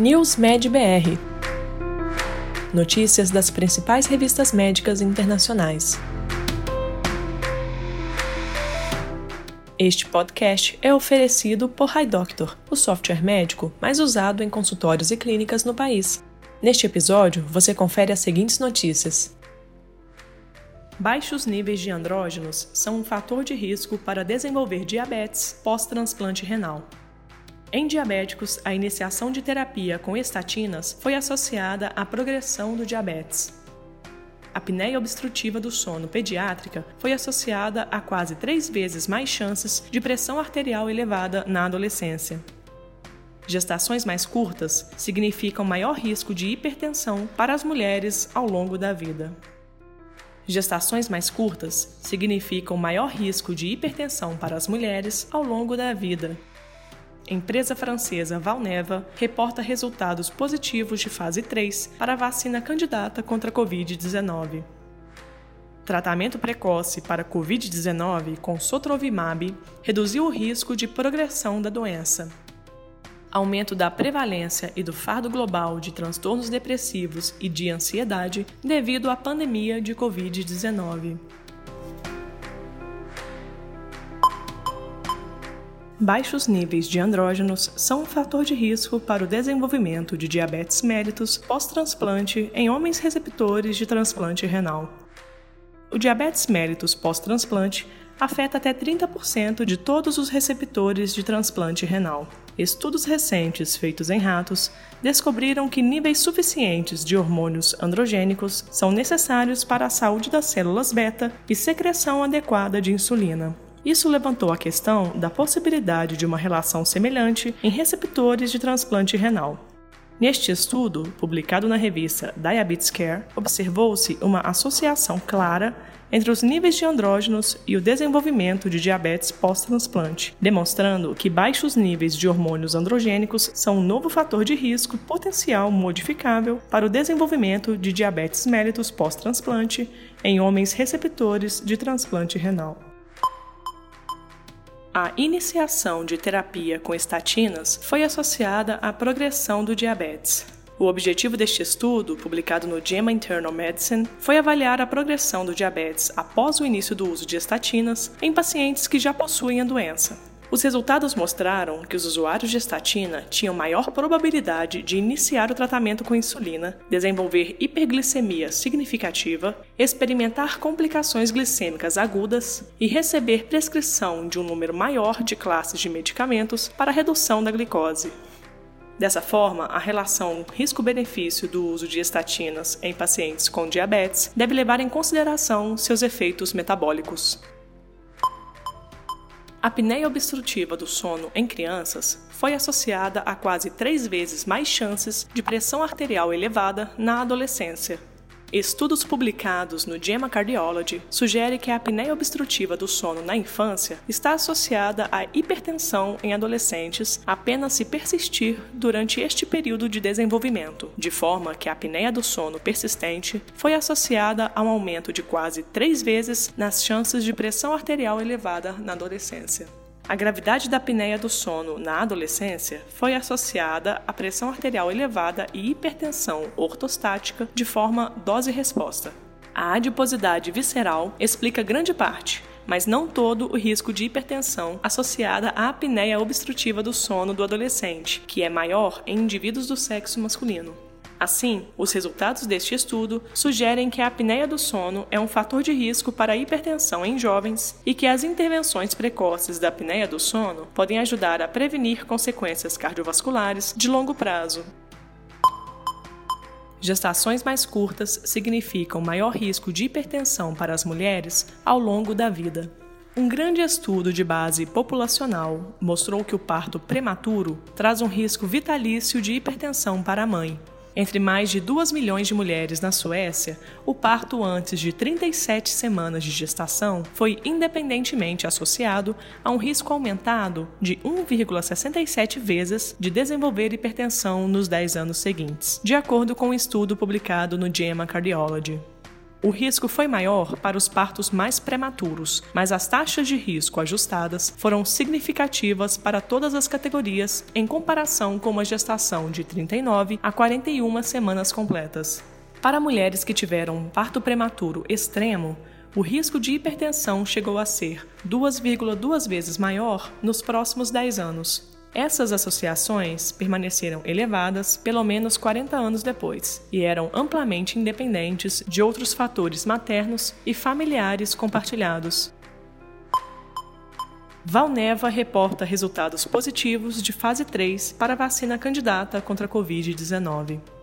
News Med BR. Notícias das principais revistas médicas internacionais. Este podcast é oferecido por HiDoctor, o software médico mais usado em consultórios e clínicas no país. Neste episódio, você confere as seguintes notícias. Baixos níveis de andrógenos são um fator de risco para desenvolver diabetes pós-transplante renal. Em diabéticos, a iniciação de terapia com estatinas foi associada à progressão do diabetes. A apneia obstrutiva do sono pediátrica foi associada a quase três vezes mais chances de pressão arterial elevada na adolescência. Gestações mais curtas significam maior risco de hipertensão para as mulheres ao longo da vida. Gestações mais curtas significam maior risco de hipertensão para as mulheres ao longo da vida. Empresa francesa Valneva reporta resultados positivos de fase 3 para vacina candidata contra a Covid-19. Tratamento precoce para Covid-19 com sotrovimab reduziu o risco de progressão da doença aumento da prevalência e do fardo global de transtornos depressivos e de ansiedade devido à pandemia de Covid-19. Baixos níveis de andrógenos são um fator de risco para o desenvolvimento de diabetes mellitus pós-transplante em homens receptores de transplante renal. O diabetes mellitus pós-transplante afeta até 30% de todos os receptores de transplante renal. Estudos recentes feitos em ratos descobriram que níveis suficientes de hormônios androgênicos são necessários para a saúde das células beta e secreção adequada de insulina. Isso levantou a questão da possibilidade de uma relação semelhante em receptores de transplante renal. Neste estudo, publicado na revista Diabetes Care, observou-se uma associação clara entre os níveis de andrógenos e o desenvolvimento de diabetes pós-transplante, demonstrando que baixos níveis de hormônios androgênicos são um novo fator de risco potencial modificável para o desenvolvimento de diabetes mellitus pós-transplante em homens receptores de transplante renal. A iniciação de terapia com estatinas foi associada à progressão do diabetes. O objetivo deste estudo, publicado no JAMA Internal Medicine, foi avaliar a progressão do diabetes após o início do uso de estatinas em pacientes que já possuem a doença. Os resultados mostraram que os usuários de estatina tinham maior probabilidade de iniciar o tratamento com insulina, desenvolver hiperglicemia significativa, experimentar complicações glicêmicas agudas e receber prescrição de um número maior de classes de medicamentos para redução da glicose. Dessa forma, a relação risco-benefício do uso de estatinas em pacientes com diabetes deve levar em consideração seus efeitos metabólicos. A apneia obstrutiva do sono em crianças foi associada a quase três vezes mais chances de pressão arterial elevada na adolescência. Estudos publicados no JAMA Cardiology sugerem que a apneia obstrutiva do sono na infância está associada à hipertensão em adolescentes apenas se persistir durante este período de desenvolvimento, de forma que a apneia do sono persistente foi associada a um aumento de quase três vezes nas chances de pressão arterial elevada na adolescência. A gravidade da apneia do sono na adolescência foi associada à pressão arterial elevada e hipertensão ortostática de forma dose-resposta. A adiposidade visceral explica grande parte, mas não todo o risco de hipertensão associada à apneia obstrutiva do sono do adolescente, que é maior em indivíduos do sexo masculino. Assim, os resultados deste estudo sugerem que a apneia do sono é um fator de risco para a hipertensão em jovens e que as intervenções precoces da apneia do sono podem ajudar a prevenir consequências cardiovasculares de longo prazo. Gestações mais curtas significam maior risco de hipertensão para as mulheres ao longo da vida. Um grande estudo de base populacional mostrou que o parto prematuro traz um risco vitalício de hipertensão para a mãe, entre mais de 2 milhões de mulheres na Suécia, o parto antes de 37 semanas de gestação foi independentemente associado a um risco aumentado de 1,67 vezes de desenvolver hipertensão nos 10 anos seguintes, de acordo com um estudo publicado no JAMA Cardiology. O risco foi maior para os partos mais prematuros, mas as taxas de risco ajustadas foram significativas para todas as categorias em comparação com uma gestação de 39 a 41 semanas completas. Para mulheres que tiveram um parto prematuro extremo, o risco de hipertensão chegou a ser 2,2 vezes maior nos próximos 10 anos. Essas associações permaneceram elevadas pelo menos 40 anos depois e eram amplamente independentes de outros fatores maternos e familiares compartilhados. Valneva reporta resultados positivos de fase 3 para vacina candidata contra a Covid-19.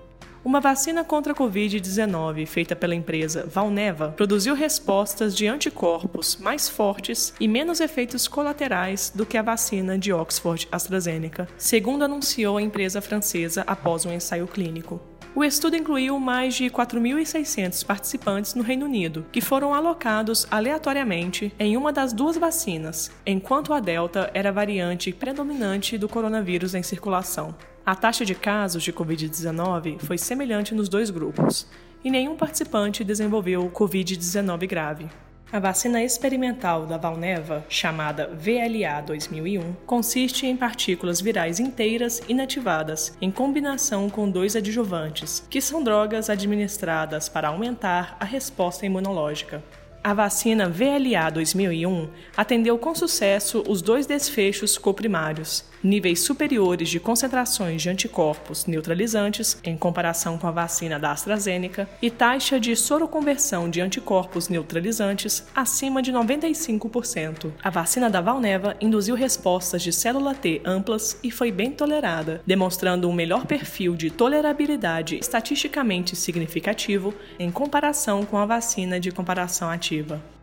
Uma vacina contra a Covid-19 feita pela empresa Valneva produziu respostas de anticorpos mais fortes e menos efeitos colaterais do que a vacina de Oxford AstraZeneca, segundo anunciou a empresa francesa após um ensaio clínico. O estudo incluiu mais de 4.600 participantes no Reino Unido, que foram alocados aleatoriamente em uma das duas vacinas, enquanto a Delta era a variante predominante do coronavírus em circulação. A taxa de casos de Covid-19 foi semelhante nos dois grupos, e nenhum participante desenvolveu Covid-19 grave. A vacina experimental da Valneva, chamada VLA 2001, consiste em partículas virais inteiras inativadas em combinação com dois adjuvantes, que são drogas administradas para aumentar a resposta imunológica. A vacina VLA 2001 atendeu com sucesso os dois desfechos coprimários, níveis superiores de concentrações de anticorpos neutralizantes em comparação com a vacina da AstraZeneca e taxa de soroconversão de anticorpos neutralizantes acima de 95%. A vacina da Valneva induziu respostas de célula T amplas e foi bem tolerada, demonstrando um melhor perfil de tolerabilidade estatisticamente significativo em comparação com a vacina de comparação ativa.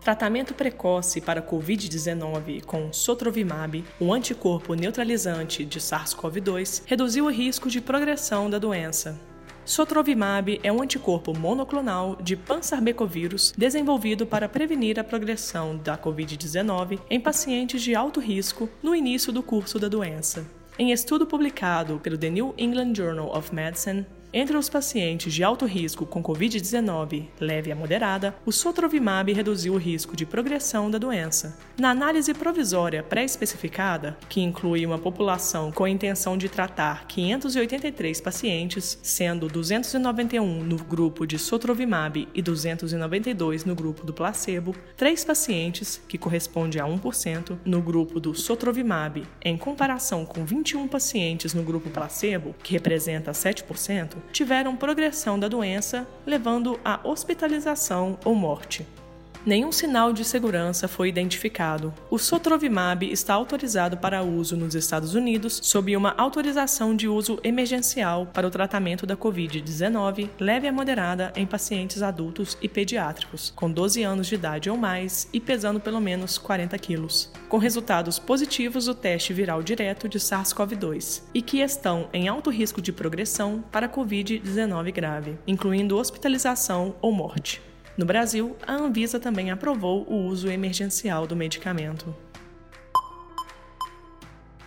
Tratamento precoce para Covid-19 com Sotrovimab, um anticorpo neutralizante de SARS-CoV-2, reduziu o risco de progressão da doença. Sotrovimab é um anticorpo monoclonal de pansarbecovírus desenvolvido para prevenir a progressão da Covid-19 em pacientes de alto risco no início do curso da doença. Em estudo publicado pelo The New England Journal of Medicine, entre os pacientes de alto risco com Covid-19 leve a moderada, o sotrovimab reduziu o risco de progressão da doença. Na análise provisória pré-especificada, que inclui uma população com a intenção de tratar 583 pacientes, sendo 291 no grupo de sotrovimab e 292 no grupo do placebo, três pacientes, que corresponde a 1%, no grupo do sotrovimab, em comparação com 21 pacientes no grupo placebo, que representa 7%, tiveram progressão da doença, levando à hospitalização ou morte. Nenhum sinal de segurança foi identificado. O Sotrovimab está autorizado para uso nos Estados Unidos sob uma autorização de uso emergencial para o tratamento da Covid-19 leve a moderada em pacientes adultos e pediátricos, com 12 anos de idade ou mais e pesando pelo menos 40 quilos, com resultados positivos do teste viral direto de SARS-CoV-2 e que estão em alto risco de progressão para Covid-19 grave, incluindo hospitalização ou morte. No Brasil, a Anvisa também aprovou o uso emergencial do medicamento.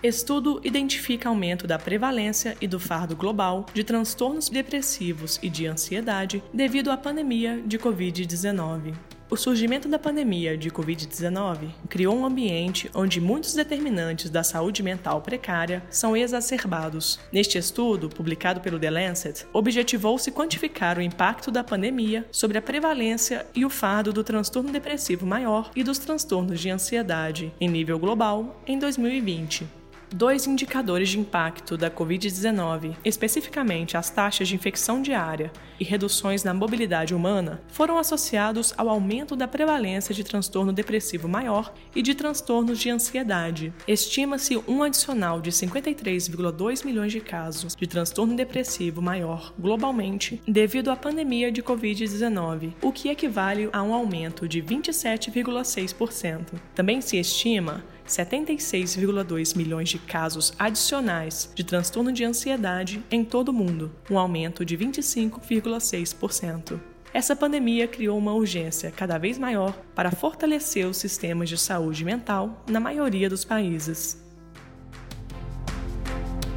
Estudo identifica aumento da prevalência e do fardo global de transtornos depressivos e de ansiedade devido à pandemia de Covid-19. O surgimento da pandemia de Covid-19 criou um ambiente onde muitos determinantes da saúde mental precária são exacerbados. Neste estudo, publicado pelo The Lancet, objetivou-se quantificar o impacto da pandemia sobre a prevalência e o fardo do transtorno depressivo maior e dos transtornos de ansiedade em nível global em 2020 dois indicadores de impacto da Covid-19, especificamente as taxas de infecção diária e reduções na mobilidade humana, foram associados ao aumento da prevalência de transtorno depressivo maior e de transtornos de ansiedade. Estima-se um adicional de 53,2 milhões de casos de transtorno depressivo maior globalmente devido à pandemia de Covid-19, o que equivale a um aumento de 27,6%. Também se estima 76,2 milhões de casos adicionais de transtorno de ansiedade em todo o mundo, um aumento de 25,6%. Essa pandemia criou uma urgência cada vez maior para fortalecer os sistemas de saúde mental na maioria dos países.